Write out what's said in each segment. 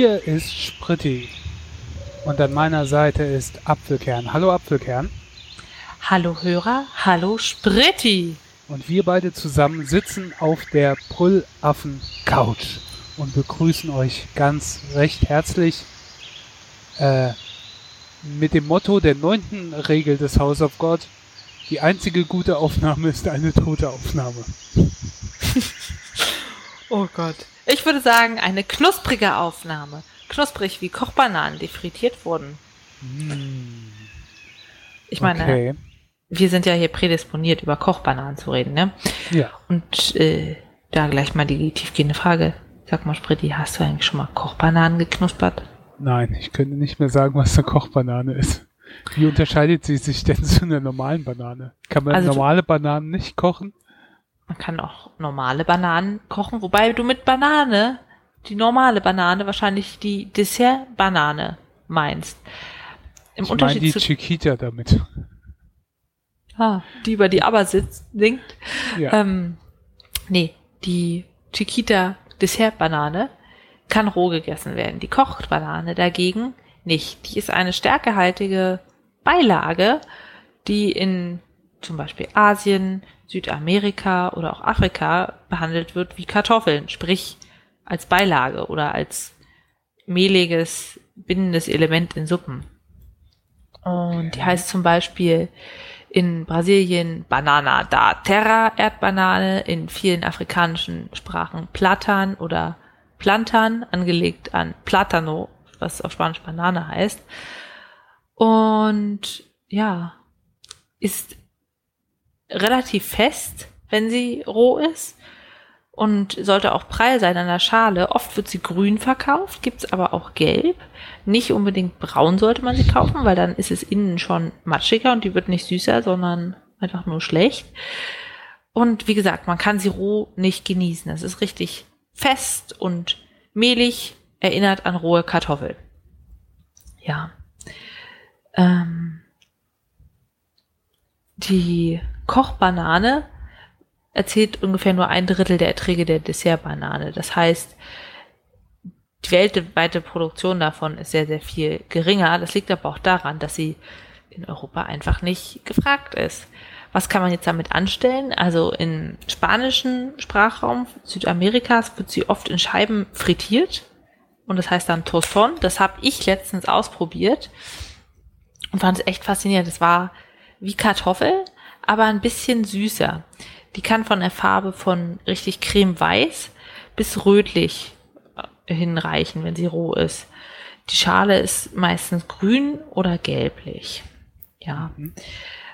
hier ist Spritti. Und an meiner Seite ist Apfelkern. Hallo Apfelkern. Hallo Hörer, hallo Spritti. Und wir beide zusammen sitzen auf der Brüllaffen Couch und begrüßen euch ganz recht herzlich äh, mit dem Motto der neunten Regel des House of God. Die einzige gute Aufnahme ist eine tote Aufnahme. oh Gott. Ich würde sagen, eine knusprige Aufnahme. Knusprig wie Kochbananen, die frittiert wurden. Mm. Ich meine, okay. wir sind ja hier prädisponiert, über Kochbananen zu reden, ne? Ja. Und äh, da gleich mal die tiefgehende Frage. Sag mal, Spritti, hast du eigentlich schon mal Kochbananen geknuspert? Nein, ich könnte nicht mehr sagen, was eine Kochbanane ist. Wie unterscheidet sie sich denn zu einer normalen Banane? Kann man also normale Bananen nicht kochen? Man kann auch normale Bananen kochen, wobei du mit Banane, die normale Banane, wahrscheinlich die Dessert-Banane meinst. Im ich Unterschied mein die Chiquita damit. Ah, die über die Aber sitzt, singt. Ja. Ähm, nee, die Chiquita Dessert-Banane kann roh gegessen werden. Die Kochbanane dagegen nicht. Die ist eine stärkehaltige Beilage, die in zum Beispiel Asien, Südamerika oder auch Afrika behandelt wird wie Kartoffeln, sprich als Beilage oder als mehliges, binnendes Element in Suppen. Und die heißt zum Beispiel in Brasilien Banana da Terra, Erdbanane, in vielen afrikanischen Sprachen Platan oder Plantan, angelegt an Platano, was auf Spanisch Banane heißt. Und ja, ist relativ fest, wenn sie roh ist und sollte auch prall sein an der Schale. Oft wird sie grün verkauft, gibt's aber auch gelb. Nicht unbedingt braun sollte man sie kaufen, weil dann ist es innen schon matschiger und die wird nicht süßer, sondern einfach nur schlecht. Und wie gesagt, man kann sie roh nicht genießen. Es ist richtig fest und mehlig, erinnert an rohe Kartoffel. Ja. Ähm, die Kochbanane erzählt ungefähr nur ein Drittel der Erträge der Dessertbanane. Das heißt, die weltweite Produktion davon ist sehr, sehr viel geringer. Das liegt aber auch daran, dass sie in Europa einfach nicht gefragt ist. Was kann man jetzt damit anstellen? Also im spanischen Sprachraum Südamerikas wird sie oft in Scheiben frittiert und das heißt dann Toston. Das habe ich letztens ausprobiert und fand es echt faszinierend. Es war wie Kartoffel, aber ein bisschen süßer. Die kann von der Farbe von richtig cremeweiß bis rötlich äh, hinreichen, wenn sie roh ist. Die Schale ist meistens grün oder gelblich. Ja.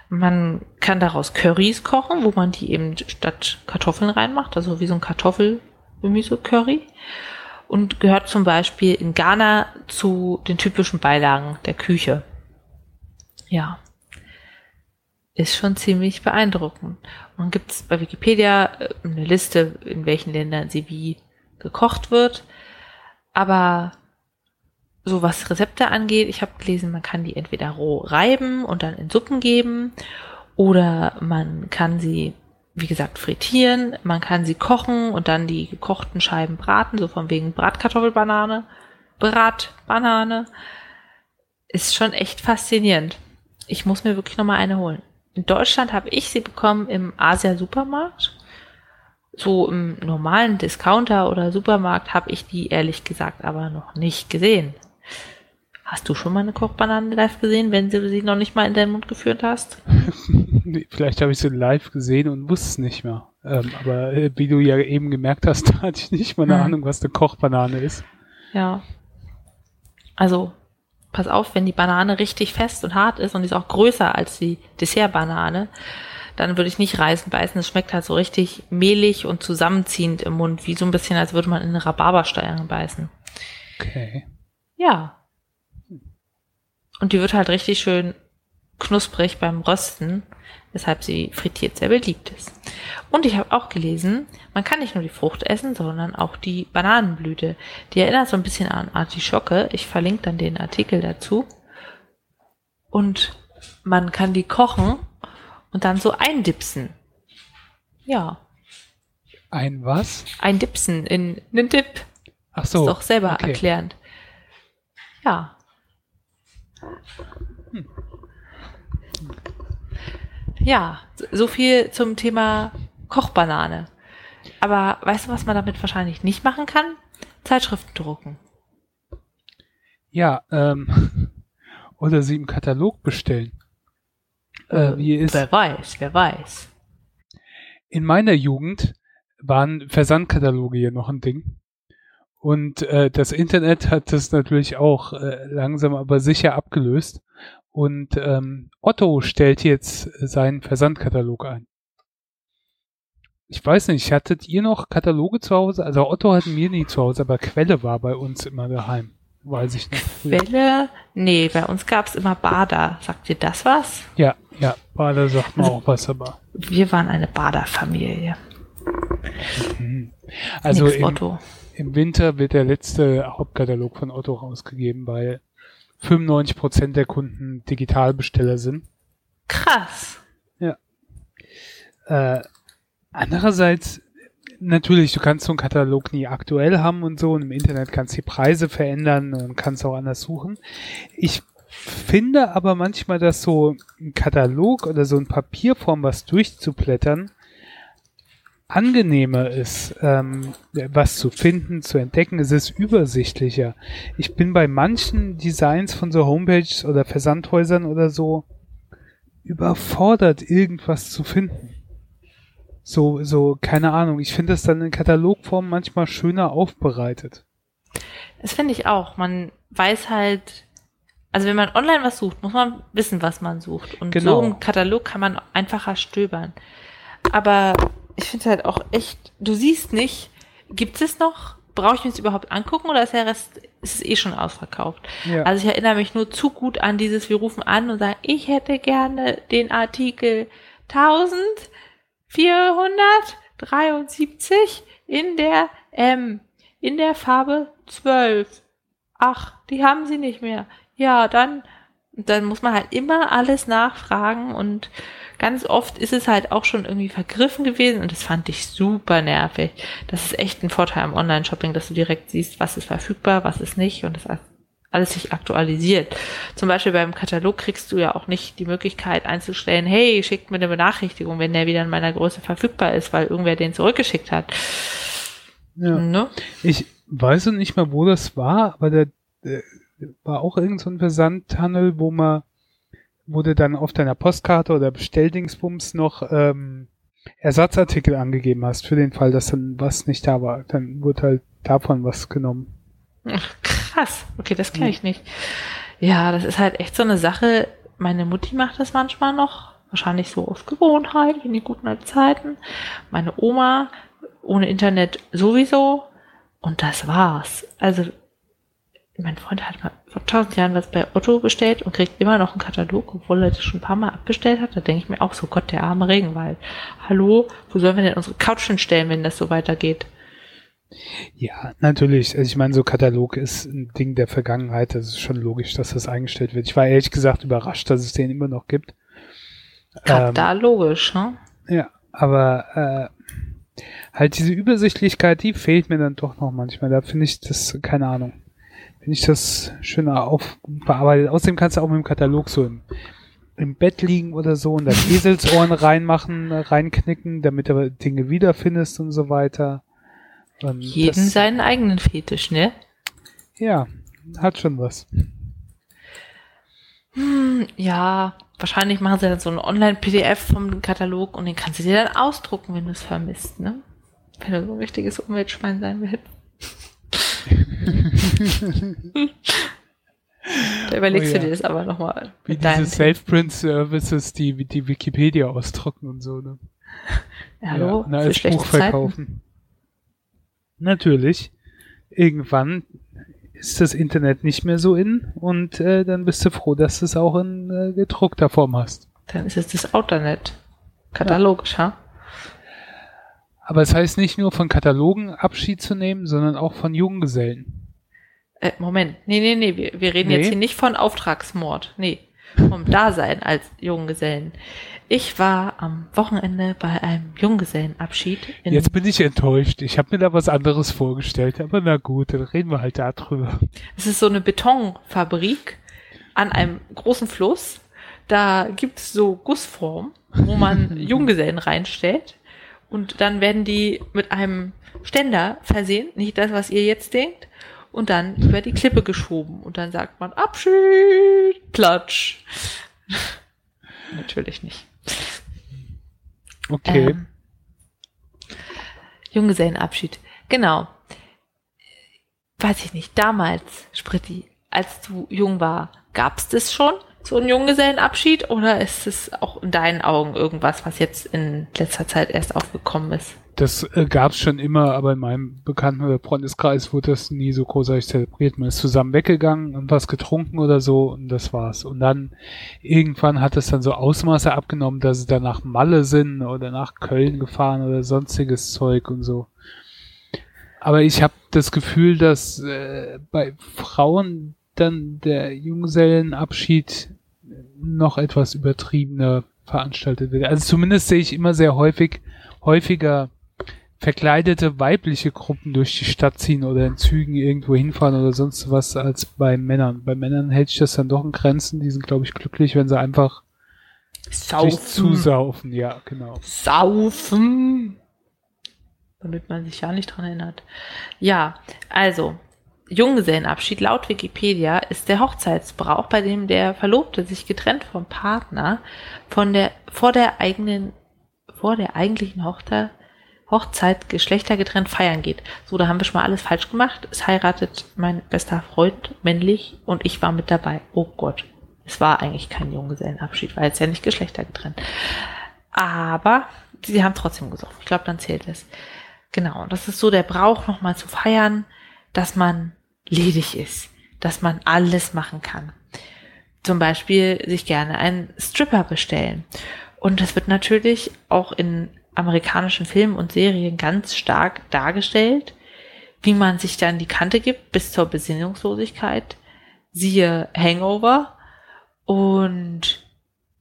Man kann daraus Currys kochen, wo man die eben statt Kartoffeln reinmacht, also wie so ein Kartoffelgemüse-Curry. Und gehört zum Beispiel in Ghana zu den typischen Beilagen der Küche. Ja ist schon ziemlich beeindruckend. Und dann gibt es bei Wikipedia äh, eine Liste, in welchen Ländern sie wie gekocht wird. Aber so was Rezepte angeht, ich habe gelesen, man kann die entweder roh reiben und dann in Suppen geben oder man kann sie, wie gesagt, frittieren, man kann sie kochen und dann die gekochten Scheiben braten, so von wegen Bratkartoffelbanane, Bratbanane. Ist schon echt faszinierend. Ich muss mir wirklich nochmal eine holen. In Deutschland habe ich sie bekommen im Asia-Supermarkt. So im normalen Discounter oder Supermarkt habe ich die ehrlich gesagt aber noch nicht gesehen. Hast du schon mal eine Kochbanane live gesehen, wenn du sie noch nicht mal in deinen Mund geführt hast? Vielleicht habe ich sie live gesehen und wusste es nicht mehr. Ähm, aber äh, wie du ja eben gemerkt hast, hatte ich nicht mal eine hm. Ahnung, was eine Kochbanane ist. Ja. Also pass auf, wenn die Banane richtig fest und hart ist und die ist auch größer als die Dessertbanane, dann würde ich nicht reißen, beißen. Es schmeckt halt so richtig mehlig und zusammenziehend im Mund, wie so ein bisschen, als würde man in eine Rhabarberstein beißen. Okay. Ja. Und die wird halt richtig schön knusprig beim Rösten, weshalb sie frittiert sehr beliebt ist. Und ich habe auch gelesen, man kann nicht nur die Frucht essen, sondern auch die Bananenblüte. Die erinnert so ein bisschen an Artischocke. Ich verlinke dann den Artikel dazu. Und man kann die kochen und dann so eindipsen. Ja. Ein was? Ein Dipsen in einen Dip. Ach so. Ist doch selber okay. erklärend. Ja. Ja, so- viel zum Thema Kochbanane. Aber weißt du, was man damit wahrscheinlich nicht machen kann? Zeitschriften drucken. Ja, ähm, oder sie im Katalog bestellen. Äh, wie ist, Wer weiß, wer weiß. in meiner Jugend waren Versandkataloge hier noch ein Ding. Und äh, das Internet hat das natürlich auch äh, langsam aber sicher abgelöst. Und ähm, Otto stellt jetzt seinen Versandkatalog ein. Ich weiß nicht, hattet ihr noch Kataloge zu Hause? Also Otto hatten wir nie zu Hause, aber Quelle war bei uns immer daheim. Weiß ich nicht. Welle? Nee, bei uns gab's immer Bader. Sagt dir das was? Ja, ja, Bader sagt man auch was, aber. Wir waren eine Bader-Familie. Also Nix im, Otto. im Winter wird der letzte Hauptkatalog von Otto rausgegeben, weil 95% der Kunden Digitalbesteller sind. Krass. Äh, andererseits, natürlich, du kannst so einen Katalog nie aktuell haben und so, und im Internet kannst du die Preise verändern und kannst auch anders suchen. Ich finde aber manchmal, dass so ein Katalog oder so ein Papierform, was durchzublättern, angenehmer ist, ähm, was zu finden, zu entdecken. Es ist übersichtlicher. Ich bin bei manchen Designs von so Homepages oder Versandhäusern oder so überfordert, irgendwas zu finden. So, so, keine Ahnung. Ich finde das dann in Katalogform manchmal schöner aufbereitet. Das finde ich auch. Man weiß halt, also wenn man online was sucht, muss man wissen, was man sucht. Und Genau. so im Katalog kann man einfacher stöbern. Aber ich finde es halt auch echt, du siehst nicht, gibt es noch? Brauche ich mir das überhaupt angucken oder ist der Rest, ist es eh schon ausverkauft? Ja. Also ich erinnere mich nur zu gut an dieses, wir rufen an und sagen, ich hätte gerne den Artikel 1473 in der M, in der Farbe 12. Ach, die haben sie nicht mehr. Ja, dann, dann muss man halt immer alles nachfragen und ganz oft ist es halt auch schon irgendwie vergriffen gewesen und das fand ich super nervig. Das ist echt ein Vorteil am Online-Shopping, dass du direkt siehst, was ist verfügbar, was ist nicht und das alles sich aktualisiert. Zum Beispiel beim Katalog kriegst du ja auch nicht die Möglichkeit einzustellen, hey, schickt mir eine Benachrichtigung, wenn der wieder in meiner Größe verfügbar ist, weil irgendwer den zurückgeschickt hat. ja. Ne? Ich weiß nicht mal, wo das war, aber der, der war auch irgend so ein Versandhandel, wo man, wo du dann auf deiner Postkarte oder Bestelldingsbums noch ähm, Ersatzartikel angegeben hast, für den Fall, dass dann was nicht da war. Dann wurde halt davon was genommen. Ach, krass. Okay, das kenne ich nicht. Ja, das ist halt echt so eine Sache. Meine Mutti macht das manchmal noch. Wahrscheinlich so aus Gewohnheit, in die guten alten Zeiten. Meine Oma ohne Internet sowieso. Und das war's. Also, mein Freund hat mal vor tausend Jahren was bei Otto bestellt und kriegt immer noch einen Katalog, obwohl er das schon ein paar Mal abbestellt hat. Da denke ich mir auch so, Gott, der arme Regenwald. Hallo, wo sollen wir denn unsere Couch hinstellen, wenn das so weitergeht? Ja, natürlich. Also ich meine, so Katalog ist ein Ding der Vergangenheit. Das ist schon logisch, dass das eingestellt wird. Ich war ehrlich gesagt überrascht, dass es den immer noch gibt. Gerade Ähm, da logisch, ne? Ja, aber äh, halt diese Übersichtlichkeit, die fehlt mir dann doch noch manchmal. Da finde ich das, keine Ahnung, finde ich das schöner aufbearbeitet. Außerdem kannst du auch mit dem Katalog so im, im Bett liegen oder so und dann Eselsohren reinmachen, reinknicken, damit du Dinge wiederfindest und so weiter. Und Jeden das, seinen eigenen Fetisch, ne? Ja, hat schon was. Hm, ja, wahrscheinlich machen sie dann so ein Online-PDF vom Katalog und den kannst du dir dann ausdrucken, wenn du es vermisst, ne? Wenn du so ein richtiges Umweltschwein sein willst. Da überlegst Oh ja. du dir das aber nochmal Wie diese Self-Print-Services, die die Wikipedia ausdrucken und so, ne? Hallo, Ja, na, als Buch Zeiten. verkaufen. Natürlich. Irgendwann ist das Internet nicht mehr so in und äh, dann bist du froh, dass du es auch in äh, gedruckter Form hast. Dann ist es das Outernet. Katalogisch, ha? Aber es heißt nicht nur von Katalogen Abschied zu nehmen, sondern auch von Junggesellen. Äh, Moment. Nee, nee, nee, wir, wir reden Nee? jetzt hier nicht von Auftragsmord. Nee. vom Dasein als Junggesellen. Ich war am Wochenende bei einem Junggesellenabschied. Jetzt bin ich enttäuscht. Ich habe mir da was anderes vorgestellt, aber na gut, dann reden wir halt darüber. Es ist so eine Betonfabrik an einem großen Fluss. Da gibt es so Gussformen, wo man Junggesellen reinstellt. Und dann werden die mit einem Ständer versehen, nicht das, was ihr jetzt denkt, und dann über die Klippe geschoben. Und dann sagt man Abschied, Platsch. Natürlich nicht. Okay. Ähm, Junggesellenabschied. Genau. Weiß ich nicht. Damals, Spritti, als du jung war, gab es das schon? So einen Junggesellenabschied? Oder ist es auch in deinen Augen irgendwas, was jetzt in letzter Zeit erst aufgekommen ist? Das äh, gab es schon immer, aber in meinem bekannten oder Freundeskreis wurde das nie so großartig zelebriert. Man ist zusammen weggegangen und was getrunken oder so und das war's. Und dann irgendwann hat es dann so Ausmaße abgenommen, dass sie dann nach Malle sind oder nach Köln gefahren oder sonstiges Zeug und so. Aber ich habe das Gefühl, dass äh, bei Frauen dann der Junggesellenabschied noch etwas übertriebener veranstaltet wird. Also zumindest sehe ich immer sehr häufig, häufiger verkleidete weibliche Gruppen durch die Stadt ziehen oder in Zügen irgendwo hinfahren oder sonst was als bei Männern. Bei Männern hält sich das dann doch in Grenzen. Die sind, glaube ich, glücklich, wenn sie einfach sich zusaufen. Ja, genau. Saufen. Damit man sich ja nicht dran erinnert. Ja, also, Junggesellenabschied laut Wikipedia ist der Hochzeitsbrauch, bei dem der Verlobte sich getrennt vom Partner von der, vor der eigenen, vor der eigentlichen Hochzeit Hochzeit geschlechtergetrennt feiern geht. So, da haben wir schon mal alles falsch gemacht. Es heiratet mein bester Freund männlich und ich war mit dabei. Oh Gott. Es war eigentlich kein Junggesellenabschied, weil es ja nicht geschlechtergetrennt. Aber sie haben trotzdem gesoffen. Ich glaube, dann zählt es. Genau. Und das ist so der Brauch, nochmal zu feiern, dass man ledig ist, dass man alles machen kann. Zum Beispiel sich gerne einen Stripper bestellen. Und das wird natürlich auch in amerikanischen Filmen und Serien ganz stark dargestellt, wie man sich dann die Kante gibt bis zur Besinnungslosigkeit. Siehe Hangover und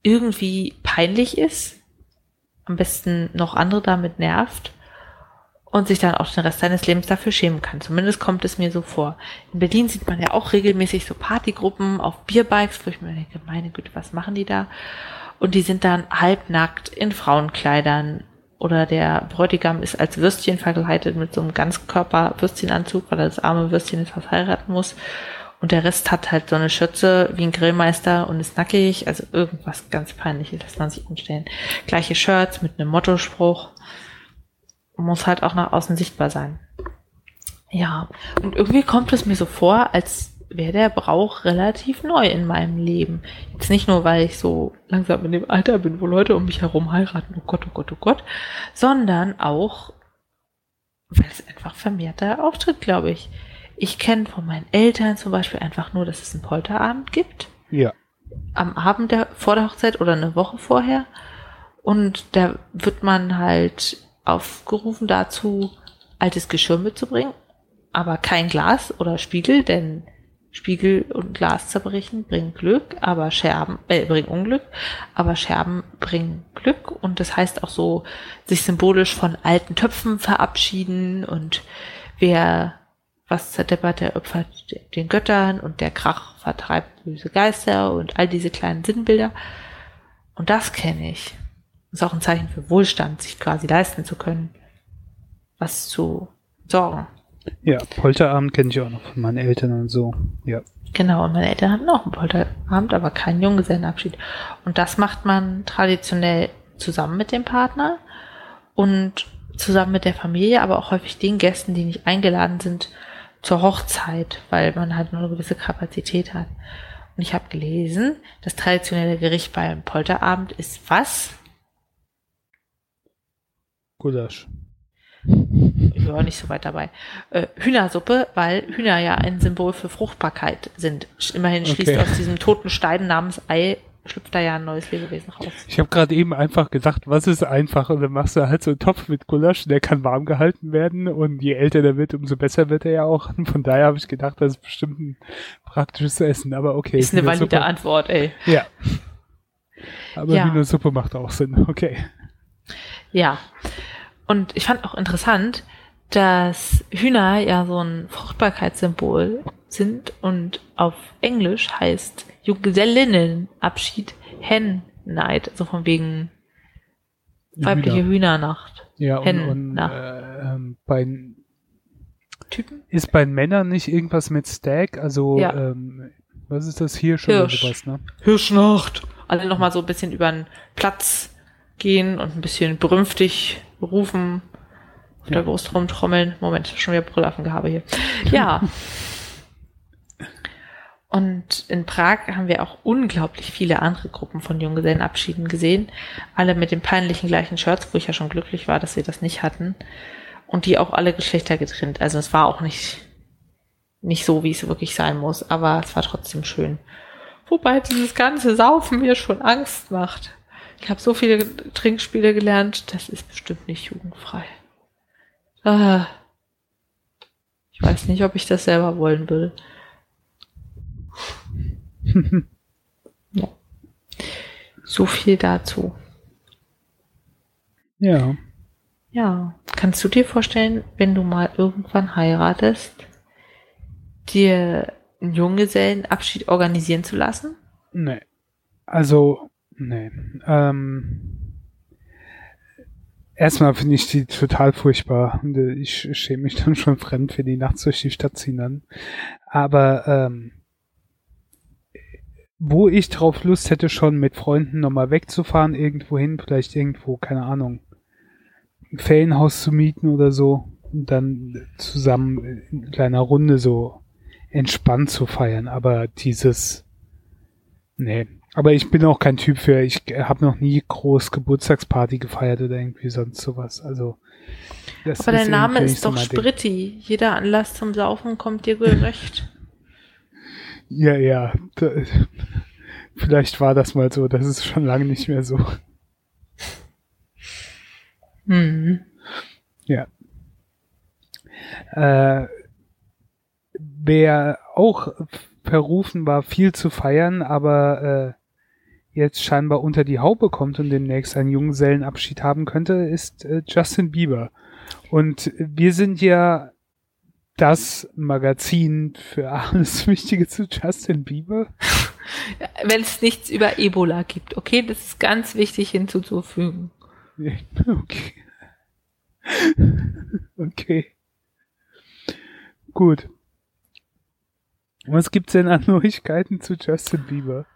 irgendwie peinlich ist, am besten noch andere damit nervt und sich dann auch den Rest seines Lebens dafür schämen kann. Zumindest kommt es mir so vor. In Berlin sieht man ja auch regelmäßig so Partygruppen auf Bierbikes, wo ich mir denke, meine Güte, was machen die da? Und die sind dann halbnackt in Frauenkleidern oder der Bräutigam ist als Würstchen verkleidet mit so einem Ganzkörper-Würstchenanzug, weil er das arme Würstchen jetzt verheiraten muss. Und der Rest hat halt so eine Schürze wie ein Grillmeister und ist nackig. Also irgendwas ganz peinliches lässt man sich umstellen. Gleiche Shirts mit einem Mottospruch. Muss halt auch nach außen sichtbar sein. Ja, und irgendwie kommt es mir so vor, als wäre der Brauch relativ neu in meinem Leben. Jetzt nicht nur, weil ich so langsam in dem Alter bin, wo Leute um mich herum heiraten, oh Gott, oh Gott, oh Gott, sondern auch, weil es einfach vermehrter auftritt, glaube ich. Ich kenne von meinen Eltern zum Beispiel einfach nur, dass es einen Polterabend gibt. Ja. Am Abend der, vor der Hochzeit oder eine Woche vorher. Und da wird man halt aufgerufen dazu, altes Geschirr mitzubringen, aber kein Glas oder Spiegel, denn Spiegel und Glas zerbrechen bringen Glück, aber Scherben äh, bringen Unglück, aber Scherben bringen Glück und das heißt auch so sich symbolisch von alten Töpfen verabschieden und wer was zerdeppert, der opfert den Göttern und der Krach vertreibt böse Geister und all diese kleinen Sinnbilder. Und das kenne ich. Das ist auch ein Zeichen für Wohlstand, sich quasi leisten zu können, was zu sorgen. Ja, Polterabend kenne ich auch noch von meinen Eltern und so. Ja. Genau, und meine Eltern hatten auch einen Polterabend, aber keinen Junggesellenabschied. Und das macht man traditionell zusammen mit dem Partner und zusammen mit der Familie, aber auch häufig den Gästen, die nicht eingeladen sind zur Hochzeit, weil man halt nur eine gewisse Kapazität hat. Und ich habe gelesen, das traditionelle Gericht beim Polterabend ist was? Gulasch ich war nicht so weit dabei. Äh, Hühnersuppe, weil Hühner ja ein Symbol für Fruchtbarkeit sind. Immerhin schließt okay. aus diesem toten Stein namens Ei schlüpft da ja ein neues Lebewesen raus. Ich habe gerade eben einfach gesagt, was ist einfach? Und dann machst du halt so einen Topf mit Gulasch, der kann warm gehalten werden und je älter der wird, umso besser wird er ja auch. Von daher habe ich gedacht, das ist bestimmt ein praktisches Essen. Aber okay. Ist eine valide Antwort, ey. Ja. Aber ja. Hühnersuppe macht auch Sinn. Okay. Ja. Und ich fand auch interessant, dass Hühner ja so ein Fruchtbarkeitssymbol sind und auf Englisch heißt Junggesellinnenabschied Hen Night, also von wegen weibliche Hühner. Hühnernacht. Ja, und, und äh, ähm, bei Typen? Ist bei Männern nicht irgendwas mit Stag? Also, ja. ähm, was ist das hier schon Hirsch. sowas, ne? Hirschnacht. Alle nochmal so ein bisschen über den Platz gehen und ein bisschen berühmtig rufen, auf der Brust rumtrommeln. Moment, schon wieder Brüllaffengehabe hier. Ja. Und in Prag haben wir auch unglaublich viele andere Gruppen von Junggesellenabschieden gesehen. Alle mit den peinlichen gleichen Shirts, wo ich ja schon glücklich war, dass sie das nicht hatten. Und die auch alle Geschlechter getrennt. Also es war auch nicht, nicht so, wie es wirklich sein muss, aber es war trotzdem schön. Wobei dieses ganze Saufen mir schon Angst macht. Ich habe so viele Trinkspiele gelernt, das ist bestimmt nicht jugendfrei. Ah. Ich weiß nicht, ob ich das selber wollen will. ja. So viel dazu. Ja. Ja. Kannst du dir vorstellen, wenn du mal irgendwann heiratest, dir einen Junggesellenabschied organisieren zu lassen? Nee. Also, nee. Ähm, erstmal finde ich die total furchtbar. Ich schäme mich dann schon fremd, wenn die nachts durch die Stadt ziehen dann. Aber ähm, wo ich drauf Lust hätte, schon mit Freunden nochmal wegzufahren, irgendwo hin, vielleicht irgendwo, keine Ahnung, ein Ferienhaus zu mieten oder so und dann zusammen in kleiner Runde so entspannt zu feiern. Aber dieses, nee. Aber ich bin auch kein Typ für, ich habe noch nie groß Geburtstagsparty gefeiert oder irgendwie sonst sowas. Also, Aber dein Name ist doch so Spritti. Jeder Anlass zum Saufen kommt dir gerecht. Ja, ja. Da, vielleicht war das mal so. Das ist schon lange nicht mehr so. Mhm. Ja. Äh, wer auch verrufen war, viel zu feiern, aber äh, jetzt scheinbar unter die Haube kommt und demnächst einen Junggesellenabschied haben könnte, ist äh, Justin Bieber. Und wir sind ja das Magazin für alles Wichtige zu Justin Bieber. Wenn es nichts über Ebola gibt, okay, das ist ganz wichtig hinzuzufügen. Okay. Okay. Gut. Was gibt's denn an Neuigkeiten zu Justin Bieber?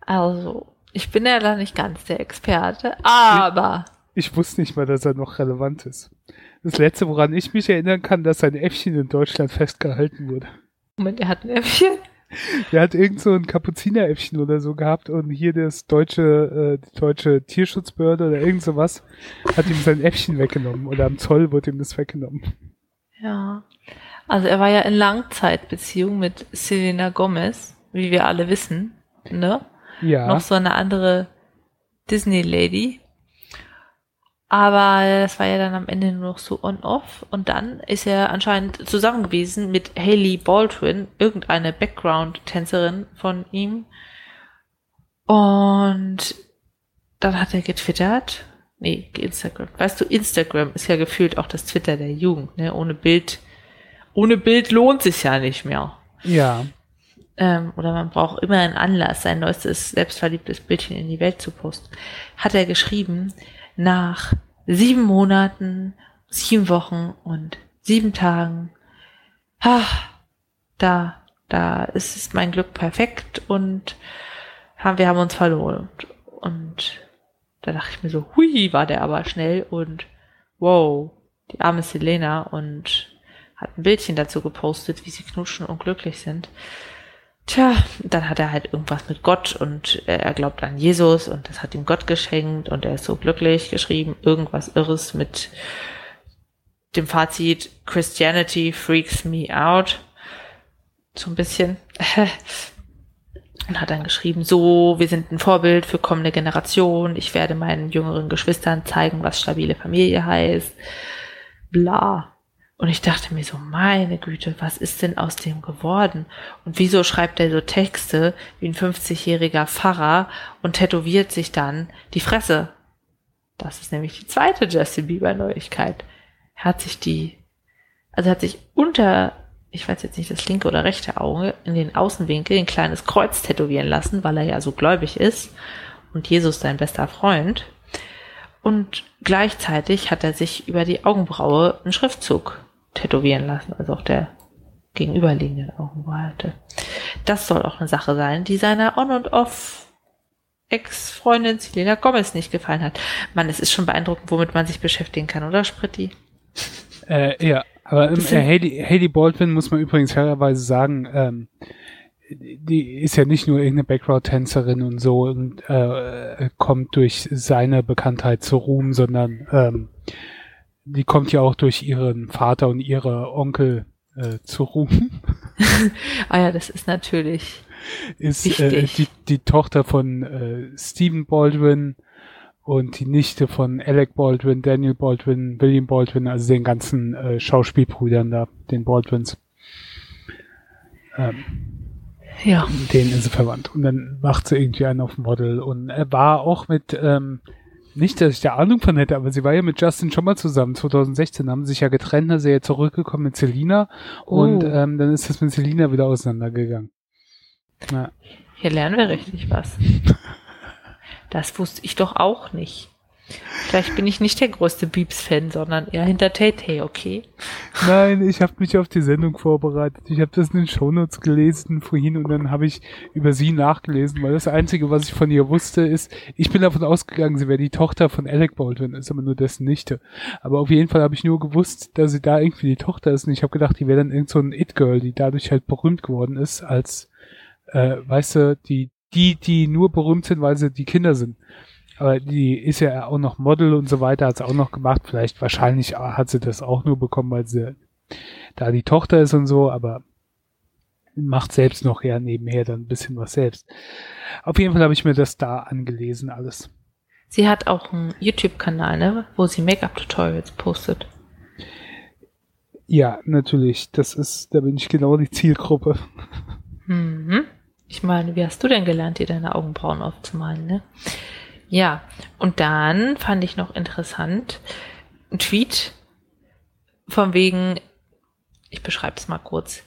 Also, ich bin ja da nicht ganz der Experte, aber. Ich, ich wusste nicht mal, dass er noch relevant ist. Das letzte, woran ich mich erinnern kann, dass sein Äffchen in Deutschland festgehalten wurde. Moment, er hat ein Äffchen? Er hat irgend so ein Kapuzineräffchen oder so gehabt und hier das deutsche, äh, die deutsche Tierschutzbehörde oder irgend sowas hat ihm sein Äffchen weggenommen oder am Zoll wurde ihm das weggenommen. Ja. Also er war ja in Langzeitbeziehung mit Selena Gomez, wie wir alle wissen, ne? Ja. Noch so eine andere Disney-Lady. Aber das war ja dann am Ende nur noch so on-off. Und dann ist er anscheinend zusammen gewesen mit Haley Baldwin, irgendeine Background-Tänzerin von ihm. Und dann hat er getwittert. Nee, Instagram. Weißt du, Instagram ist ja gefühlt auch das Twitter der Jugend, ne? Ohne Bild. Ohne Bild lohnt sich ja nicht mehr. Ja. Ähm, oder man braucht immer einen Anlass, sein neuestes selbstverliebtes Bildchen in die Welt zu posten. Hat er geschrieben, nach sieben Monaten, sieben Wochen und sieben Tagen, ha, da, da ist es mein Glück perfekt und haben, wir haben uns verloren. Und da dachte ich mir so, hui, war der aber schnell und wow, die arme Selena und hat ein Bildchen dazu gepostet, wie sie knutschen und glücklich sind. Tja, dann hat er halt irgendwas mit Gott und er glaubt an Jesus und das hat ihm Gott geschenkt und er ist so glücklich geschrieben, irgendwas Irres mit dem Fazit Christianity freaks me out. So ein bisschen. und hat dann geschrieben, so, wir sind ein Vorbild für kommende Generationen, ich werde meinen jüngeren Geschwistern zeigen, was stabile Familie heißt, bla. Und ich dachte mir so, meine Güte, was ist denn aus dem geworden? Und wieso schreibt er so Texte wie ein 50-jähriger Pfarrer und tätowiert sich dann die Fresse? Das ist nämlich die zweite Justin Bieber Neuigkeit. Er hat sich die, also hat sich unter, ich weiß jetzt nicht, das linke oder rechte Auge, in den Außenwinkel ein kleines Kreuz tätowieren lassen, weil er ja so gläubig ist und Jesus sein bester Freund. Und gleichzeitig hat er sich über die Augenbraue einen Schriftzug tätowieren lassen, also auch der gegenüberliegenden Augenbreite. Das soll auch eine Sache sein, die seiner On- und Off-Ex-Freundin Selena Gomez nicht gefallen hat. Mann, es ist schon beeindruckend, womit man sich beschäftigen kann, oder Spritti? Äh, ja, aber ähm, äh, Haley, Haley Baldwin muss man übrigens fairerweise sagen, ähm, die ist ja nicht nur irgendeine Background-Tänzerin und so und äh, kommt durch seine Bekanntheit zu Ruhm, sondern ähm, die kommt ja auch durch ihren Vater und ihre Onkel äh, zu Ruhm. ah ja, das ist natürlich ist äh, die, die Tochter von äh, Stephen Baldwin und die Nichte von Alec Baldwin, Daniel Baldwin, William Baldwin, also den ganzen äh, Schauspielbrüdern da, den Baldwins. Ähm, ja. Denen ist sie verwandt. Und dann macht sie irgendwie einen auf Model und er war auch mit ähm, nicht, dass ich da Ahnung von hätte, aber sie war ja mit Justin schon mal zusammen. 2016 haben sie sich ja getrennt, da sie ja zurückgekommen mit Selina oh. und ähm, dann ist das mit Selina wieder auseinandergegangen. Ja. Hier lernen wir richtig was. Das wusste ich doch auch nicht. Vielleicht bin ich nicht der größte Beeps-Fan, sondern eher hinter Tay-Tay, okay? Nein, ich habe mich auf die Sendung vorbereitet. Ich habe das in den Shownotes gelesen vorhin und dann habe ich über sie nachgelesen, weil das Einzige, was ich von ihr wusste, ist, ich bin davon ausgegangen, sie wäre die Tochter von Alec Baldwin, ist aber nur dessen Nichte. Aber auf jeden Fall habe ich nur gewusst, dass sie da irgendwie die Tochter ist und ich habe gedacht, die wäre dann irgend so ein It-Girl, die dadurch halt berühmt geworden ist, als, äh, weißt du, die, die, die nur berühmt sind, weil sie die Kinder sind. Aber die ist ja auch noch Model und so weiter, hat sie auch noch gemacht. Vielleicht, wahrscheinlich hat sie das auch nur bekommen, weil sie da die Tochter ist und so, aber macht selbst noch ja nebenher dann ein bisschen was selbst. Auf jeden Fall habe ich mir das da angelesen, alles. Sie hat auch einen YouTube-Kanal, ne, wo sie Make-up-Tutorials postet. Ja, natürlich. Das ist, da bin ich genau die Zielgruppe. Mhm. Ich meine, wie hast du denn gelernt, dir deine Augenbrauen aufzumalen, ne? Ja, und dann fand ich noch interessant, ein Tweet von wegen, ich beschreibe es mal kurz,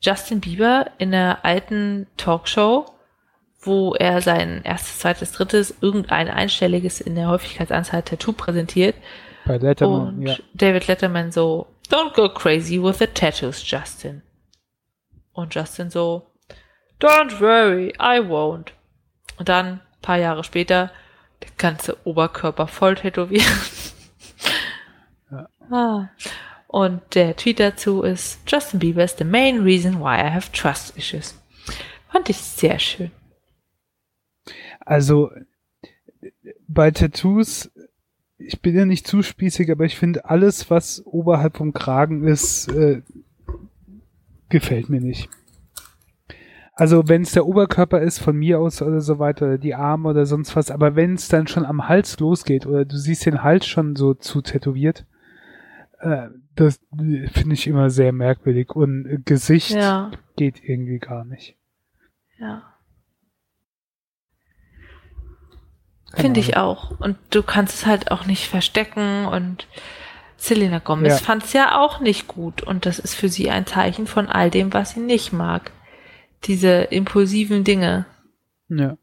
Justin Bieber in einer alten Talkshow, wo er sein erstes, zweites, drittes, irgendein einstelliges in der Häufigkeitsanzahl Tattoo präsentiert. Bei Letterman, und ja. David Letterman so, don't go crazy with the tattoos, Justin. Und Justin so, don't worry, I won't. Und dann paar Jahre später der ganze Oberkörper voll tätowiert. Ja. Ah. Und der Tweet dazu ist, Justin Bieber is the main reason why I have trust issues. Fand ich sehr schön. Also, bei Tattoos, ich bin ja nicht zu spießig, aber ich finde alles, was oberhalb vom Kragen ist, äh, gefällt mir nicht. Also wenn es der Oberkörper ist von mir aus oder so weiter, oder die Arme oder sonst was, aber wenn es dann schon am Hals losgeht oder du siehst den Hals schon so zu tätowiert, äh, das finde ich immer sehr merkwürdig und Gesicht ja. geht irgendwie gar nicht. Ja. Finde ich auch. Und du kannst es halt auch nicht verstecken und Selena Gomez ja. fand es ja auch nicht gut und das ist für sie ein Zeichen von all dem, was sie nicht mag diese impulsiven Dinge. Ja.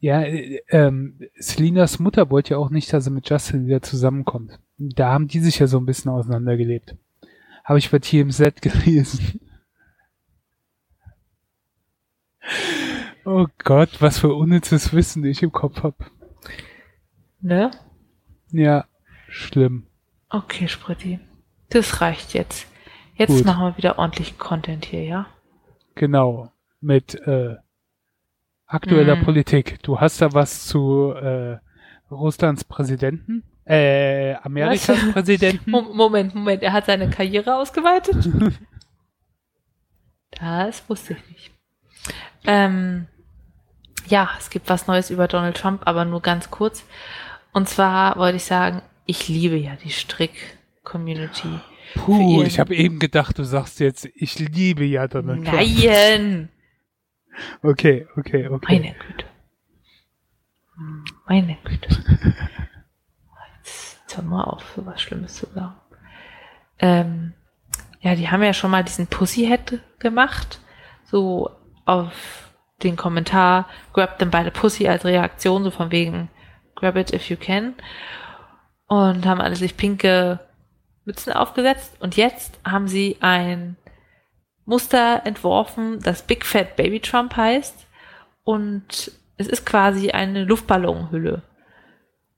Ja, äh, ähm, Selinas Mutter wollte ja auch nicht, dass er mit Justin wieder zusammenkommt. Da haben die sich ja so ein bisschen auseinandergelebt. Habe ich bei TMZ gelesen. Oh Gott, was für unnützes Wissen ich im Kopf hab. Ne? Ja, schlimm. Okay, Spritti. Das reicht jetzt. Jetzt Gut. machen wir wieder ordentlichen Content hier, ja? Genau mit äh, aktueller mhm. Politik. Du hast da was zu äh, Russlands Präsidenten? Äh, Amerikas was? Präsidenten? Moment, Moment, er hat seine Karriere ausgeweitet? das wusste ich nicht. Ähm, ja, es gibt was Neues über Donald Trump, aber nur ganz kurz. Und zwar wollte ich sagen, ich liebe ja die Strick-Community. Puh, ich habe eben gedacht, du sagst jetzt, ich liebe ja Donald Trump. Nein! Okay, okay, okay. Meine Güte. Meine Güte. Jetzt hör mal auf, so was Schlimmes zu sagen. Ähm, ja, die haben ja schon mal diesen Pussyhead gemacht. So auf den Kommentar, grab them by the pussy als Reaktion, so von wegen, grab it if you can. Und haben alle sich pinke Mützen aufgesetzt. Und jetzt haben sie ein Muster entworfen, das Big Fat Baby Trump heißt. Und es ist quasi eine Luftballonhülle.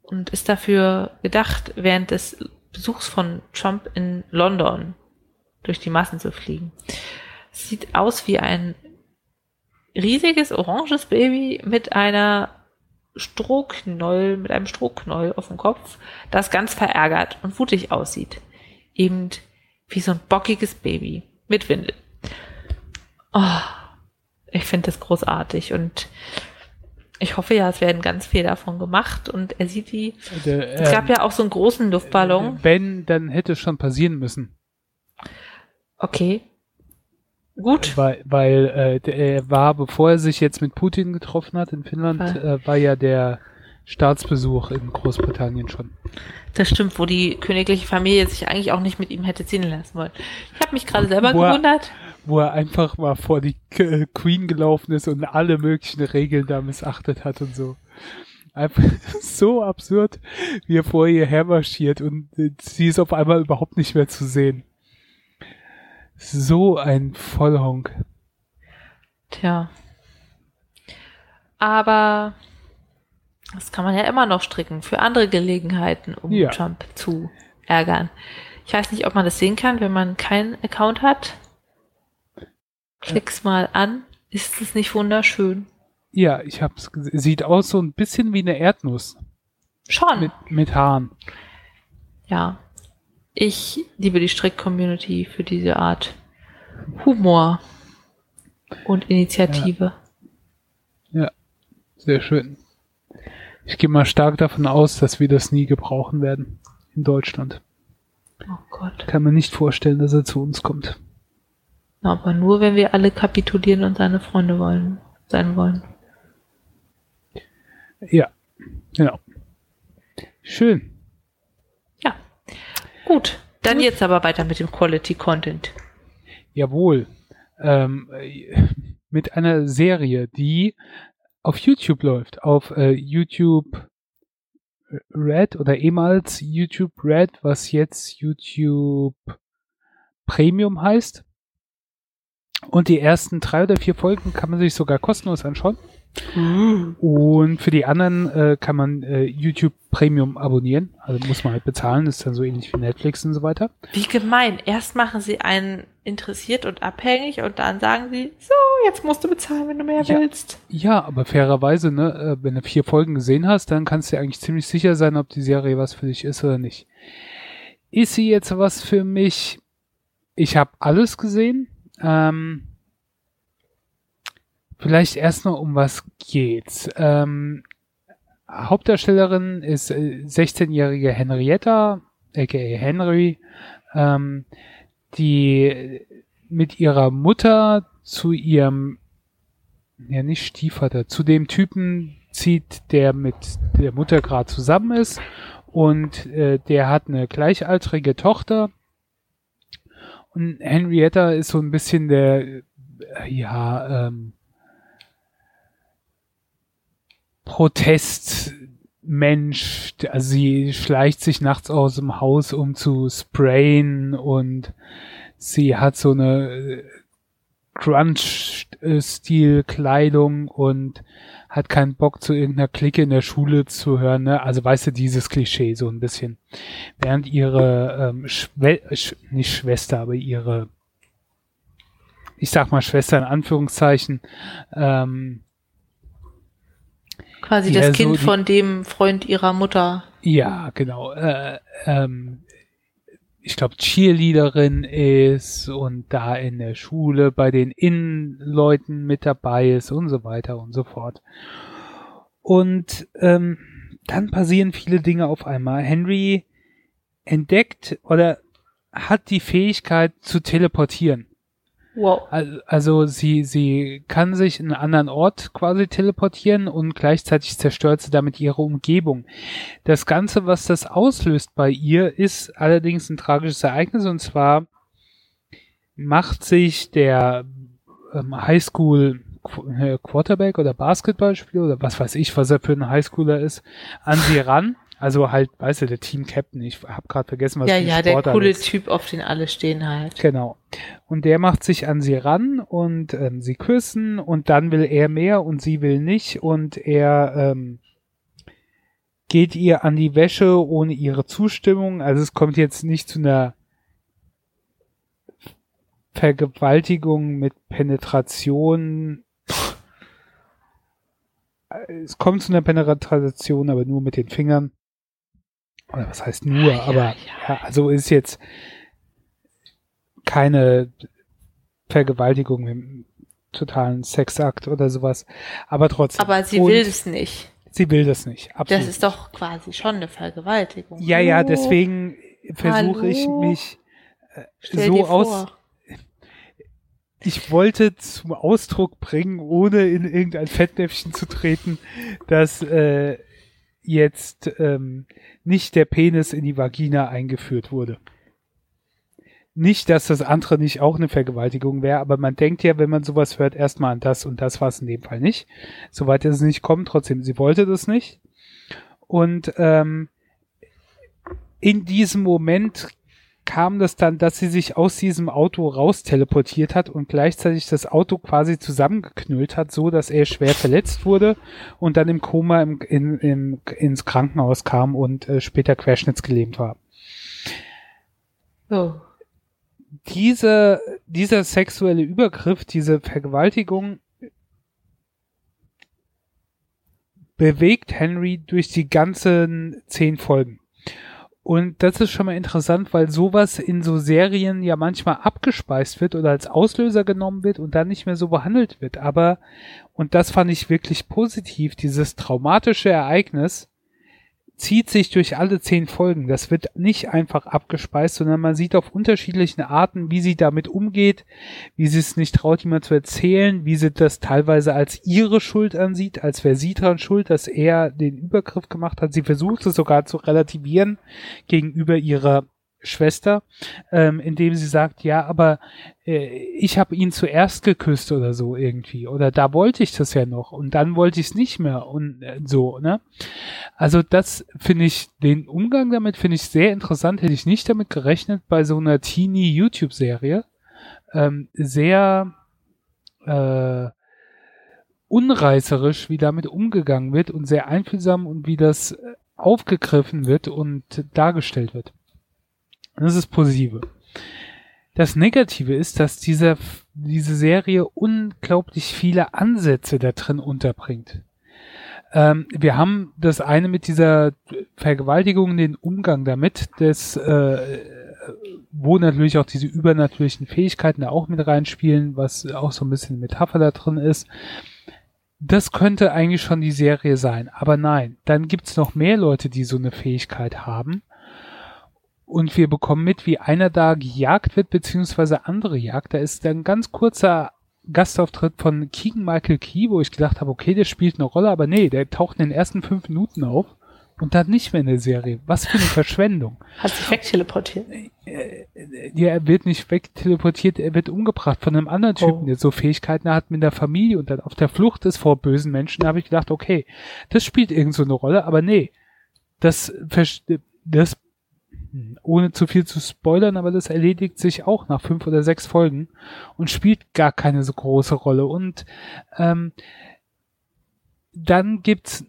Und ist dafür gedacht, während des Besuchs von Trump in London durch die Massen zu fliegen. Sieht aus wie ein riesiges oranges Baby mit einer Strohknoll, mit einem Strohknoll auf dem Kopf, das ganz verärgert und wutig aussieht. Eben wie so ein bockiges Baby mit Windel. Oh, ich finde das großartig und ich hoffe ja, es werden ganz viel davon gemacht und er sieht wie. Der, äh, es gab ja auch so einen großen Luftballon. Wenn, dann hätte es schon passieren müssen. Okay. Gut. Weil, weil äh, er war, bevor er sich jetzt mit Putin getroffen hat in Finnland, äh, war ja der Staatsbesuch in Großbritannien schon. Das stimmt, wo die königliche Familie sich eigentlich auch nicht mit ihm hätte ziehen lassen wollen. Ich habe mich gerade selber wo gewundert. Er, wo er einfach mal vor die äh, Queen gelaufen ist und alle möglichen Regeln da missachtet hat und so. Einfach so absurd, wie er vor ihr hermarschiert und äh, sie ist auf einmal überhaupt nicht mehr zu sehen. So ein Vollhonk. Tja. Aber das kann man ja immer noch stricken für andere Gelegenheiten, um ja. Trump zu ärgern. Ich weiß nicht, ob man das sehen kann, wenn man keinen Account hat. Klick's mal an. Ist es nicht wunderschön? Ja, ich hab's gesehen. Sieht aus so ein bisschen wie eine Erdnuss. Schon. Mit, mit Haaren. Ja. Ich liebe die Strick-Community für diese Art Humor und Initiative. Ja. ja, sehr schön. Ich gehe mal stark davon aus, dass wir das nie gebrauchen werden in Deutschland. Oh Gott. Kann man nicht vorstellen, dass er zu uns kommt. Aber nur, wenn wir alle kapitulieren und seine Freunde wollen, sein wollen. Ja, genau. Schön. Gut, dann Gut. jetzt aber weiter mit dem Quality Content. Jawohl. Ähm, mit einer Serie, die auf YouTube läuft, auf äh, YouTube Red oder ehemals YouTube Red, was jetzt YouTube Premium heißt. Und die ersten drei oder vier Folgen kann man sich sogar kostenlos anschauen. Mhm. Und für die anderen äh, kann man äh, YouTube Premium abonnieren. Also muss man halt bezahlen, ist dann so ähnlich wie Netflix und so weiter. Wie gemein. Erst machen sie einen interessiert und abhängig und dann sagen sie, so, jetzt musst du bezahlen, wenn du mehr ja, willst. Ja, aber fairerweise, ne, äh, wenn du vier Folgen gesehen hast, dann kannst du eigentlich ziemlich sicher sein, ob die Serie was für dich ist oder nicht. Ist sie jetzt was für mich? Ich habe alles gesehen. Ähm, Vielleicht erstmal um was geht's. Ähm, Hauptdarstellerin ist 16-jährige äh, Henrietta, aka Henry, ähm, die mit ihrer Mutter zu ihrem, ja nicht Stiefvater, zu dem Typen zieht, der mit der Mutter gerade zusammen ist. Und äh, der hat eine gleichaltrige Tochter. Und Henrietta ist so ein bisschen der, äh, ja, ähm, Protestmensch. Also sie schleicht sich nachts aus dem Haus, um zu sprayen und sie hat so eine äh, Crunch-Stil-Kleidung und hat keinen Bock zu irgendeiner Clique in der Schule zu hören. Ne? Also weißt du, dieses Klischee so ein bisschen. Während ihre ähm, Schwe Sch nicht Schwester, aber ihre ich sag mal Schwester in Anführungszeichen, ähm, Quasi das Kind so von dem Freund ihrer Mutter. Ja, genau. Äh, ähm, ich glaube, Cheerleaderin ist und da in der Schule bei den Innenleuten mit dabei ist und so weiter und so fort. Und ähm, dann passieren viele Dinge auf einmal. Henry entdeckt oder hat die Fähigkeit zu teleportieren. Wow. Also sie, sie kann sich in einen anderen Ort quasi teleportieren und gleichzeitig zerstört sie damit ihre Umgebung. Das Ganze, was das auslöst bei ihr, ist allerdings ein tragisches Ereignis und zwar macht sich der ähm, Highschool äh, Quarterback oder Basketballspieler oder was weiß ich, was er für ein Highschooler ist, an sie ran also halt, weißt du, der Team Captain. Ich habe gerade vergessen, was Ja, ja, der coole ist. Typ, auf den alle stehen halt. Genau. Und der macht sich an sie ran und ähm, sie küssen und dann will er mehr und sie will nicht und er ähm, geht ihr an die Wäsche ohne ihre Zustimmung. Also es kommt jetzt nicht zu einer Vergewaltigung mit Penetration. Es kommt zu einer Penetration, aber nur mit den Fingern oder was heißt nur, ah, aber ja, ja. also ist jetzt keine Vergewaltigung im totalen Sexakt oder sowas, aber trotzdem. Aber sie will es nicht. Sie will das nicht. Absolut. Das ist doch quasi schon eine Vergewaltigung. Ja, ja, deswegen versuche ich mich äh, so aus. Ich wollte zum Ausdruck bringen, ohne in irgendein Fettnäpfchen zu treten, dass äh, jetzt ähm, nicht der Penis in die Vagina eingeführt wurde. Nicht, dass das andere nicht auch eine Vergewaltigung wäre, aber man denkt ja, wenn man sowas hört, erstmal an das und das war es in dem Fall nicht. Soweit es nicht kommt, trotzdem, sie wollte das nicht. Und ähm, in diesem Moment kam das dann, dass sie sich aus diesem Auto raus teleportiert hat und gleichzeitig das Auto quasi zusammengeknüllt hat, so dass er schwer verletzt wurde und dann im Koma im, in, im, ins Krankenhaus kam und äh, später querschnittsgelähmt war. Oh. Diese, dieser sexuelle Übergriff, diese Vergewaltigung bewegt Henry durch die ganzen zehn Folgen. Und das ist schon mal interessant, weil sowas in so Serien ja manchmal abgespeist wird oder als Auslöser genommen wird und dann nicht mehr so behandelt wird. Aber, und das fand ich wirklich positiv, dieses traumatische Ereignis zieht sich durch alle zehn Folgen. Das wird nicht einfach abgespeist, sondern man sieht auf unterschiedlichen Arten, wie sie damit umgeht, wie sie es nicht traut, jemand zu erzählen, wie sie das teilweise als ihre Schuld ansieht, als wäre sie dran schuld, dass er den Übergriff gemacht hat. Sie versucht es sogar zu relativieren gegenüber ihrer Schwester, ähm, indem sie sagt, ja, aber äh, ich habe ihn zuerst geküsst oder so irgendwie. Oder da wollte ich das ja noch und dann wollte ich es nicht mehr und äh, so, ne? Also das finde ich, den Umgang damit finde ich sehr interessant. Hätte ich nicht damit gerechnet bei so einer Teenie-YouTube-Serie. Ähm, sehr äh, unreißerisch, wie damit umgegangen wird und sehr einfühlsam und wie das aufgegriffen wird und dargestellt wird. Das ist positive. Das Negative ist, dass diese, diese Serie unglaublich viele Ansätze da drin unterbringt. Ähm, wir haben das eine mit dieser Vergewaltigung, den Umgang damit, das, äh, wo natürlich auch diese übernatürlichen Fähigkeiten da auch mit reinspielen, was auch so ein bisschen Metapher da drin ist. Das könnte eigentlich schon die Serie sein, aber nein, dann gibt's noch mehr Leute, die so eine Fähigkeit haben und wir bekommen mit, wie einer da gejagt wird, beziehungsweise andere jagt. Da ist ein ganz kurzer Gastauftritt von Keegan Michael Key, wo ich gedacht habe, okay, der spielt eine Rolle, aber nee, der taucht in den ersten fünf Minuten auf und dann nicht mehr in der Serie. Was für eine Verschwendung. Hat sich wegteleportiert? Äh, ja, er wird nicht wegteleportiert, er wird umgebracht von einem anderen Typen, oh. der so Fähigkeiten hat mit der Familie und dann auf der Flucht ist vor bösen Menschen. Da habe ich gedacht, okay, das spielt irgend so eine Rolle, aber nee, das, das ohne zu viel zu spoilern, aber das erledigt sich auch nach fünf oder sechs Folgen und spielt gar keine so große Rolle. Und ähm, dann gibt's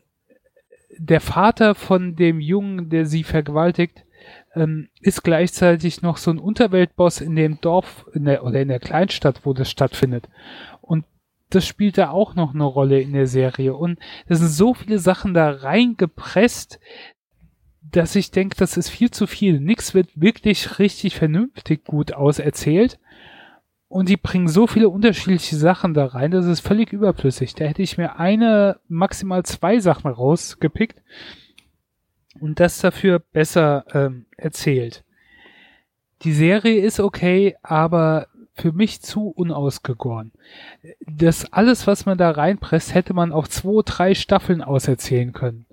der Vater von dem Jungen, der sie vergewaltigt, ähm, ist gleichzeitig noch so ein Unterweltboss in dem Dorf in der, oder in der Kleinstadt, wo das stattfindet. Und das spielt da auch noch eine Rolle in der Serie. Und es sind so viele Sachen da reingepresst, dass ich denke, das ist viel zu viel. Nix wird wirklich richtig vernünftig gut auserzählt. Und die bringen so viele unterschiedliche Sachen da rein, das ist völlig überflüssig. Da hätte ich mir eine, maximal zwei Sachen rausgepickt und das dafür besser ähm, erzählt. Die Serie ist okay, aber für mich zu unausgegoren. Das alles, was man da reinpresst, hätte man auf zwei, drei Staffeln auserzählen können.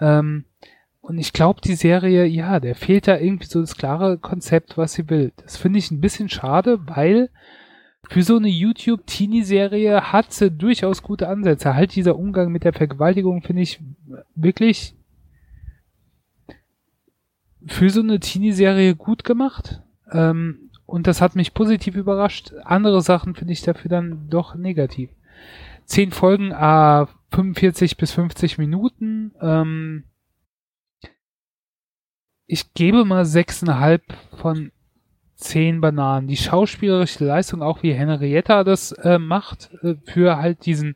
Ähm, und ich glaube, die Serie, ja, der fehlt da irgendwie so das klare Konzept, was sie will. Das finde ich ein bisschen schade, weil für so eine YouTube-Teenie-Serie hat sie durchaus gute Ansätze. Halt dieser Umgang mit der Vergewaltigung finde ich wirklich für so eine Teenie-Serie gut gemacht. Ähm, und das hat mich positiv überrascht. Andere Sachen finde ich dafür dann doch negativ. Zehn Folgen, a 45 bis 50 Minuten. Ähm, ich gebe mal sechseinhalb von zehn Bananen. Die schauspielerische Leistung, auch wie Henrietta das äh, macht, äh, für halt diesen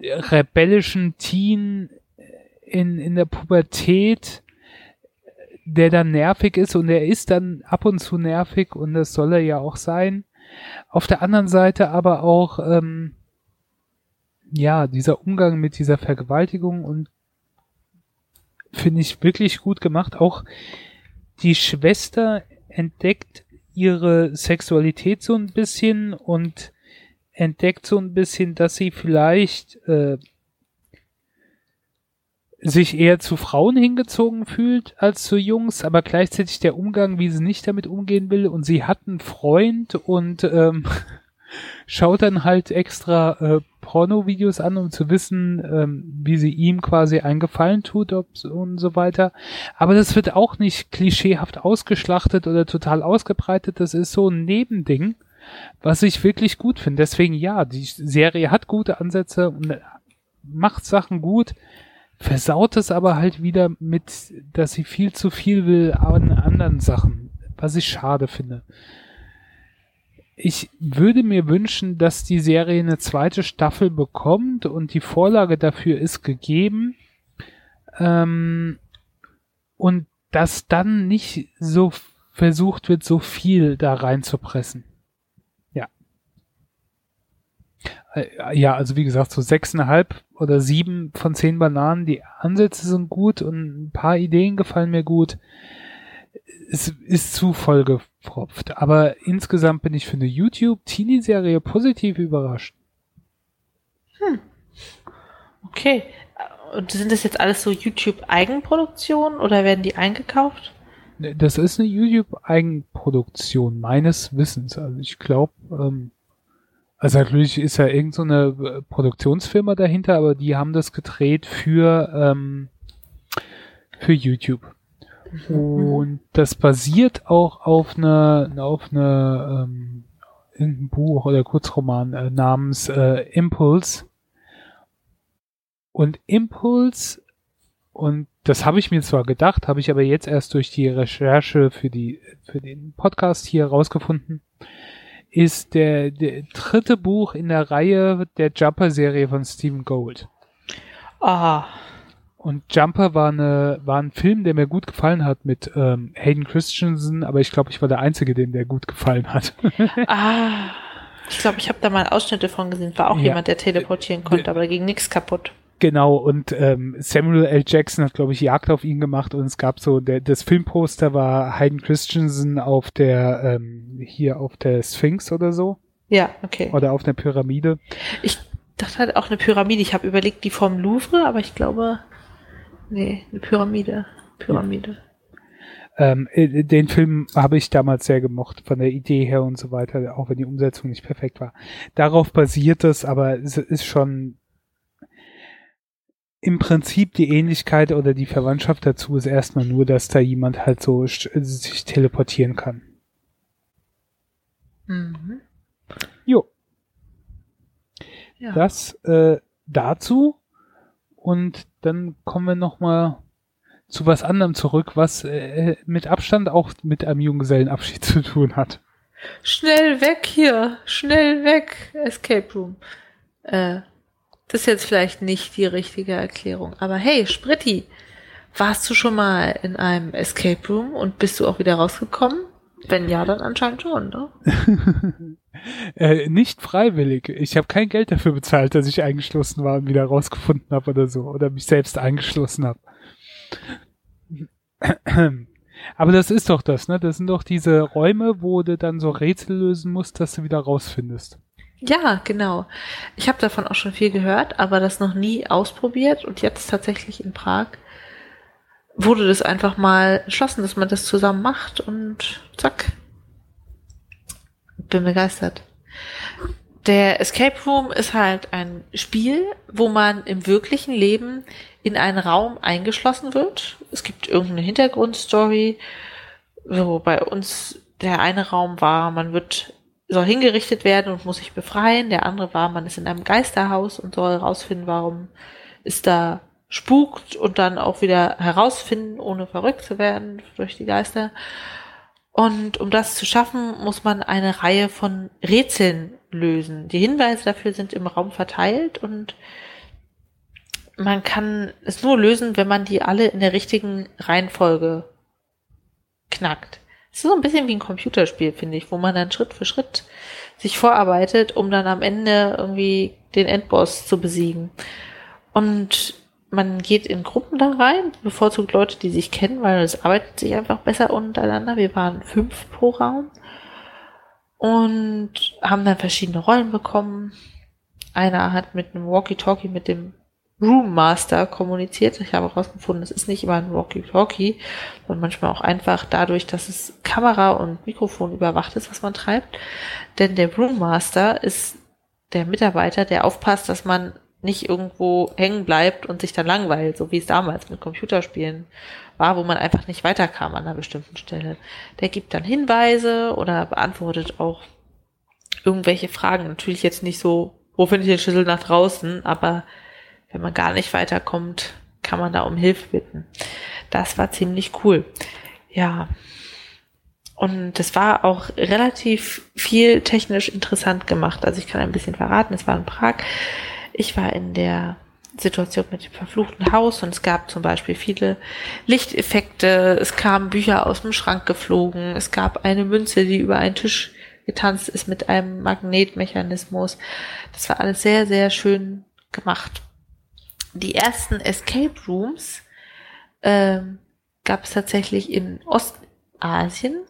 rebellischen Teen in, in der Pubertät, der dann nervig ist und er ist dann ab und zu nervig und das soll er ja auch sein. Auf der anderen Seite aber auch, ähm, ja, dieser Umgang mit dieser Vergewaltigung und finde ich wirklich gut gemacht. Auch die Schwester entdeckt ihre Sexualität so ein bisschen und entdeckt so ein bisschen, dass sie vielleicht äh, sich eher zu Frauen hingezogen fühlt als zu Jungs, aber gleichzeitig der Umgang, wie sie nicht damit umgehen will und sie hat einen Freund und ähm, schaut dann halt extra äh, Porno-Videos an, um zu wissen, ähm, wie sie ihm quasi einen Gefallen tut und so weiter. Aber das wird auch nicht klischeehaft ausgeschlachtet oder total ausgebreitet. Das ist so ein Nebending, was ich wirklich gut finde. Deswegen ja, die Serie hat gute Ansätze und macht Sachen gut, versaut es aber halt wieder mit, dass sie viel zu viel will an anderen Sachen, was ich schade finde ich würde mir wünschen, dass die Serie eine zweite Staffel bekommt und die Vorlage dafür ist gegeben. Ähm, und dass dann nicht so versucht wird, so viel da reinzupressen. Ja. Äh, ja, also wie gesagt, so sechseinhalb oder sieben von zehn Bananen. Die Ansätze sind gut und ein paar Ideen gefallen mir gut es ist zu vollgepropft. Aber insgesamt bin ich für eine YouTube-Teenie-Serie positiv überrascht. Hm. Okay. Und sind das jetzt alles so YouTube-Eigenproduktionen oder werden die eingekauft? Ne, das ist eine YouTube-Eigenproduktion, meines Wissens. Also ich glaube, ähm, also natürlich ist ja irgendeine so äh, Produktionsfirma dahinter, aber die haben das gedreht für, ähm, für YouTube. Und das basiert auch auf einer auf eine, ähm, irgendein Buch oder Kurzroman äh, namens äh, Impulse. Und Impulse, und das habe ich mir zwar gedacht, habe ich aber jetzt erst durch die Recherche für die für den Podcast hier rausgefunden, ist der, der dritte Buch in der Reihe der Jumper-Serie von Stephen Gold. Aha. Und Jumper war, eine, war ein Film, der mir gut gefallen hat mit ähm, Hayden Christensen, aber ich glaube, ich war der Einzige, dem der gut gefallen hat. ah, ich glaube, ich habe da mal Ausschnitte von gesehen. War auch ja. jemand, der teleportieren konnte, aber da ging nichts kaputt. Genau, und ähm, Samuel L. Jackson hat, glaube ich, Jagd auf ihn gemacht und es gab so, der, das Filmposter war Hayden Christensen auf der, ähm, hier auf der Sphinx oder so. Ja, okay. Oder auf der Pyramide. Ich dachte halt auch eine Pyramide. Ich habe überlegt, die vom Louvre, aber ich glaube, Nee, eine Pyramide. Pyramide. Ähm, äh, den Film habe ich damals sehr gemocht, von der Idee her und so weiter, auch wenn die Umsetzung nicht perfekt war. Darauf basiert es, aber es ist schon im Prinzip die Ähnlichkeit oder die Verwandtschaft dazu ist erstmal nur, dass da jemand halt so sich teleportieren kann. Mhm. Jo. Ja. Das äh, dazu. Und dann kommen wir nochmal zu was anderem zurück, was äh, mit Abstand auch mit einem Junggesellenabschied zu tun hat. Schnell weg hier, schnell weg, Escape Room. Äh, das ist jetzt vielleicht nicht die richtige Erklärung, aber hey, Spritti, Warst du schon mal in einem Escape Room und bist du auch wieder rausgekommen? Wenn ja, dann anscheinend schon, ne? äh, nicht freiwillig. Ich habe kein Geld dafür bezahlt, dass ich eingeschlossen war und wieder rausgefunden habe oder so. Oder mich selbst eingeschlossen habe. Aber das ist doch das, ne? Das sind doch diese Räume, wo du dann so Rätsel lösen musst, dass du wieder rausfindest. Ja, genau. Ich habe davon auch schon viel gehört, aber das noch nie ausprobiert und jetzt tatsächlich in Prag wurde das einfach mal entschlossen, dass man das zusammen macht und zack. Bin begeistert. Der Escape Room ist halt ein Spiel, wo man im wirklichen Leben in einen Raum eingeschlossen wird. Es gibt irgendeine Hintergrundstory. So bei uns der eine Raum war, man wird soll hingerichtet werden und muss sich befreien. Der andere war, man ist in einem Geisterhaus und soll herausfinden, warum es da spukt und dann auch wieder herausfinden, ohne verrückt zu werden durch die Geister. Und um das zu schaffen, muss man eine Reihe von Rätseln lösen. Die Hinweise dafür sind im Raum verteilt und man kann es nur lösen, wenn man die alle in der richtigen Reihenfolge knackt. Es ist so ein bisschen wie ein Computerspiel, finde ich, wo man dann Schritt für Schritt sich vorarbeitet, um dann am Ende irgendwie den Endboss zu besiegen. Und man geht in Gruppen da rein, bevorzugt Leute, die sich kennen, weil es arbeitet sich einfach besser untereinander. Wir waren fünf pro Raum und haben dann verschiedene Rollen bekommen. Einer hat mit einem Walkie-Talkie mit dem Room Master kommuniziert. Ich habe herausgefunden, es ist nicht immer ein Walkie-Talkie, sondern manchmal auch einfach dadurch, dass es Kamera und Mikrofon überwacht ist, was man treibt. Denn der Room Master ist der Mitarbeiter, der aufpasst, dass man nicht irgendwo hängen bleibt und sich dann langweilt, so wie es damals mit Computerspielen war, wo man einfach nicht weiterkam an einer bestimmten Stelle. Der gibt dann Hinweise oder beantwortet auch irgendwelche Fragen. Natürlich jetzt nicht so, wo finde ich den Schlüssel nach draußen, aber wenn man gar nicht weiterkommt, kann man da um Hilfe bitten. Das war ziemlich cool. Ja. Und das war auch relativ viel technisch interessant gemacht. Also ich kann ein bisschen verraten, es war in Prag. Ich war in der Situation mit dem verfluchten Haus und es gab zum Beispiel viele Lichteffekte, es kamen Bücher aus dem Schrank geflogen, es gab eine Münze, die über einen Tisch getanzt ist mit einem Magnetmechanismus. Das war alles sehr, sehr schön gemacht. Die ersten Escape Rooms ähm, gab es tatsächlich in Ostasien,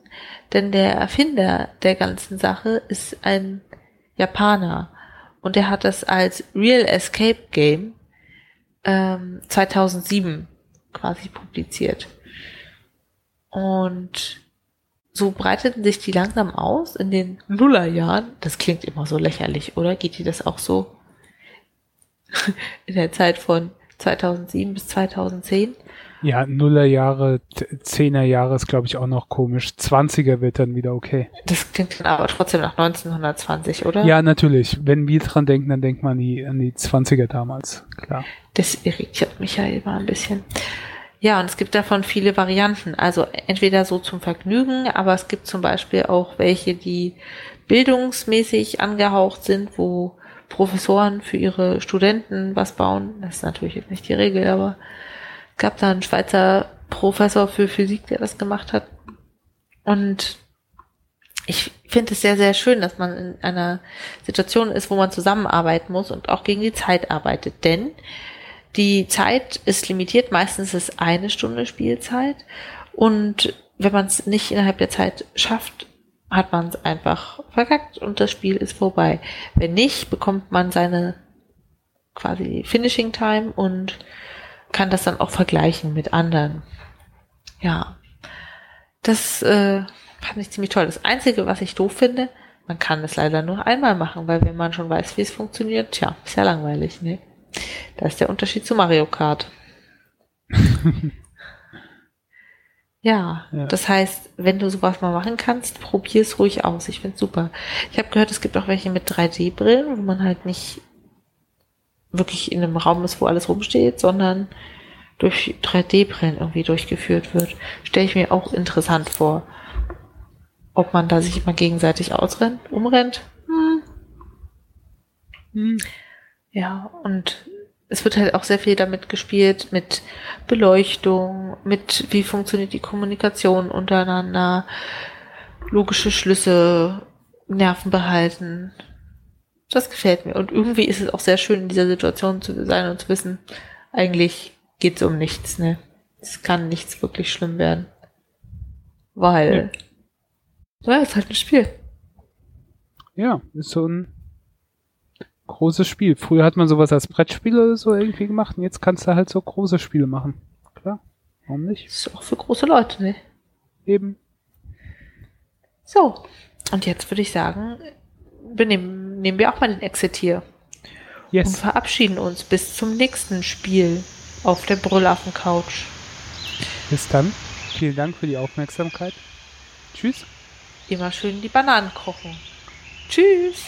denn der Erfinder der ganzen Sache ist ein Japaner und er hat das als Real Escape Game ähm, 2007 quasi publiziert. Und so breiteten sich die langsam aus in den Nullerjahren. Das klingt immer so lächerlich, oder? Geht dir das auch so? in der Zeit von 2007 bis 2010. Ja, Nullerjahre, Zehnerjahre ist, glaube ich, auch noch komisch. 20er wird dann wieder okay. Das klingt dann aber trotzdem nach 1920, oder? Ja, natürlich. Wenn wir dran denken, dann denkt man die, an die 20er damals, klar. Das irritiert mich ja immer ein bisschen. Ja, und es gibt davon viele Varianten. Also entweder so zum Vergnügen, aber es gibt zum Beispiel auch welche, die bildungsmäßig angehaucht sind, wo Professoren für ihre Studenten was bauen. Das ist natürlich jetzt nicht die Regel, aber gab da einen Schweizer Professor für Physik, der das gemacht hat. Und ich finde es sehr, sehr schön, dass man in einer Situation ist, wo man zusammenarbeiten muss und auch gegen die Zeit arbeitet. Denn die Zeit ist limitiert, meistens ist es eine Stunde Spielzeit. Und wenn man es nicht innerhalb der Zeit schafft, hat man es einfach verkackt und das Spiel ist vorbei. Wenn nicht, bekommt man seine quasi Finishing Time und kann das dann auch vergleichen mit anderen. Ja, das äh, fand ich ziemlich toll. Das Einzige, was ich doof finde, man kann es leider nur einmal machen, weil wenn man schon weiß, wie es funktioniert, tja, ist ja langweilig, ne? Da ist der Unterschied zu Mario Kart. Ja, ja, das heißt, wenn du sowas mal machen kannst, probier es ruhig aus. Ich finde super. Ich habe gehört, es gibt auch welche mit 3D-Brillen, wo man halt nicht wirklich in einem Raum ist, wo alles rumsteht, sondern durch 3D-Brillen irgendwie durchgeführt wird. Stelle ich mir auch interessant vor. Ob man da sich immer gegenseitig ausrennt, umrennt. Hm. Hm. Ja, und es wird halt auch sehr viel damit gespielt, mit Beleuchtung, mit wie funktioniert die Kommunikation untereinander, logische Schlüsse, Nerven behalten. Das gefällt mir. Und irgendwie ist es auch sehr schön, in dieser Situation zu sein und zu wissen, eigentlich geht es um nichts, ne? Es kann nichts wirklich schlimm werden. Weil, ja, ja ist halt ein Spiel. Ja, ist so ein großes Spiel. Früher hat man sowas als Brettspiel oder so irgendwie gemacht und jetzt kannst du halt so große Spiele machen. Klar, warum nicht? Das ist auch für große Leute, ne? Eben. So, und jetzt würde ich sagen, nehmen, nehmen wir auch mal den Exit hier. Yes. Und verabschieden uns bis zum nächsten Spiel auf der Brüllaffen-Couch. Bis dann. Vielen Dank für die Aufmerksamkeit. Tschüss. Immer schön die Bananen kochen. Tschüss.